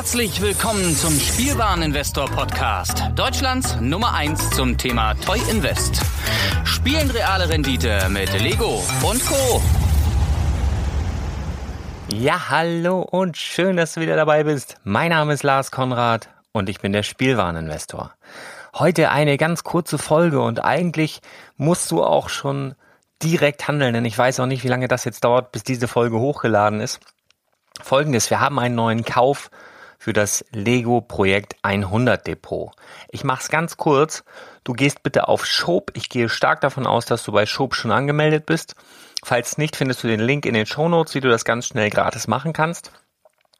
Herzlich willkommen zum Spielwareninvestor Podcast. Deutschlands Nummer 1 zum Thema Toy Invest. Spielen reale Rendite mit Lego und Co. Ja, hallo und schön, dass du wieder dabei bist. Mein Name ist Lars Konrad und ich bin der Spielwareninvestor. Heute eine ganz kurze Folge und eigentlich musst du auch schon direkt handeln, denn ich weiß auch nicht, wie lange das jetzt dauert, bis diese Folge hochgeladen ist. Folgendes, wir haben einen neuen Kauf für das Lego Projekt 100 Depot. Ich mache es ganz kurz. Du gehst bitte auf Shop. Ich gehe stark davon aus, dass du bei Shop schon angemeldet bist. Falls nicht, findest du den Link in den Show Notes, wie du das ganz schnell gratis machen kannst.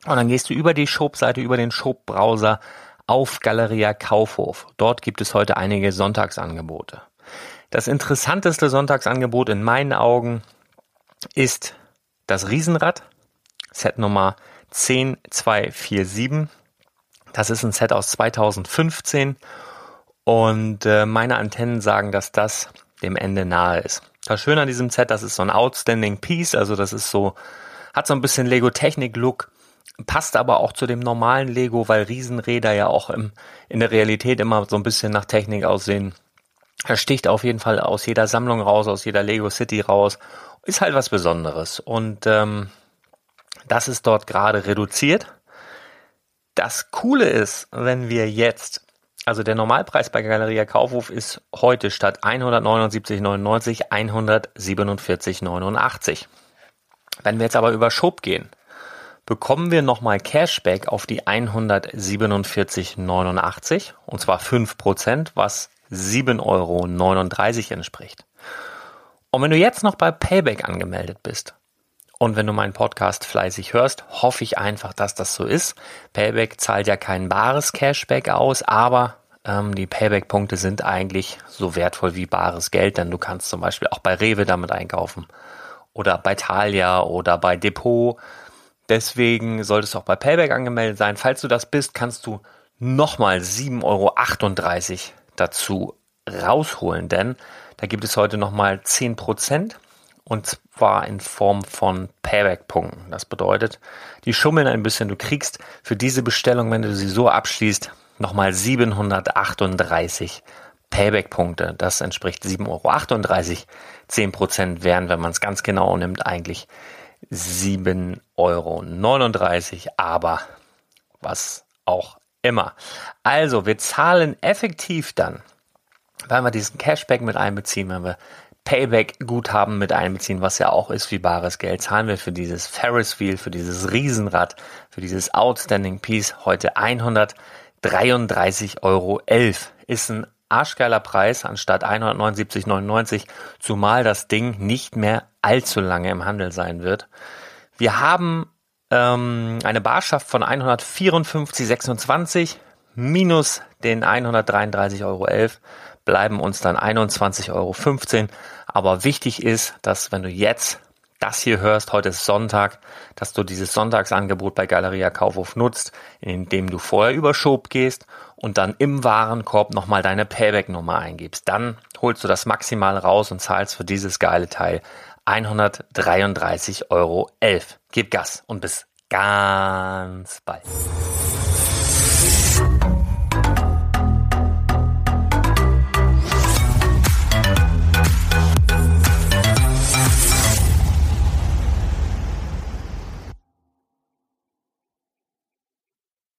Und dann gehst du über die Shop-Seite, über den Shop-Browser auf Galeria Kaufhof. Dort gibt es heute einige Sonntagsangebote. Das interessanteste Sonntagsangebot in meinen Augen ist das Riesenrad. Set Nummer 10247. Das ist ein Set aus 2015 und äh, meine Antennen sagen, dass das dem Ende nahe ist. Das Schöne an diesem Set, das ist so ein Outstanding Piece, also das ist so, hat so ein bisschen Lego Technik Look, passt aber auch zu dem normalen Lego, weil Riesenräder ja auch im, in der Realität immer so ein bisschen nach Technik aussehen. Er sticht auf jeden Fall aus jeder Sammlung raus, aus jeder Lego City raus. Ist halt was Besonderes. Und ähm, das ist dort gerade reduziert. Das Coole ist, wenn wir jetzt, also der Normalpreis bei Galeria Kaufhof ist heute statt 179,99 147,89. Wenn wir jetzt aber über Shop gehen, bekommen wir nochmal Cashback auf die 147,89 und zwar 5%, was 7,39 Euro entspricht. Und wenn du jetzt noch bei Payback angemeldet bist, und wenn du meinen Podcast fleißig hörst, hoffe ich einfach, dass das so ist. Payback zahlt ja kein bares Cashback aus, aber ähm, die Payback-Punkte sind eigentlich so wertvoll wie bares Geld, denn du kannst zum Beispiel auch bei Rewe damit einkaufen oder bei Thalia oder bei Depot. Deswegen solltest du auch bei Payback angemeldet sein. Falls du das bist, kannst du nochmal 7,38 Euro dazu rausholen, denn da gibt es heute nochmal 10 Prozent und zwar in Form von Payback-Punkten. Das bedeutet, die schummeln ein bisschen. Du kriegst für diese Bestellung, wenn du sie so abschließt, nochmal 738 Payback-Punkte. Das entspricht 7,38 Euro. 10% wären, wenn man es ganz genau nimmt, eigentlich 7,39 Euro. Aber was auch immer. Also, wir zahlen effektiv dann, wenn wir diesen Cashback mit einbeziehen, wenn wir Payback-Guthaben mit einbeziehen, was ja auch ist wie bares Geld, zahlen wir für dieses Ferris Wheel, für dieses Riesenrad, für dieses Outstanding Piece heute 133,11 Euro. Ist ein arschgeiler Preis anstatt 179,99, zumal das Ding nicht mehr allzu lange im Handel sein wird. Wir haben ähm, eine Barschaft von 154,26 minus den 133,11 Euro bleiben uns dann 21,15 Euro. Aber wichtig ist, dass wenn du jetzt das hier hörst, heute ist Sonntag, dass du dieses Sonntagsangebot bei Galeria Kaufhof nutzt, indem du vorher über Shop gehst und dann im Warenkorb nochmal deine Payback-Nummer eingibst. Dann holst du das maximal raus und zahlst für dieses geile Teil 133,11 Euro. Gib Gas und bis ganz bald.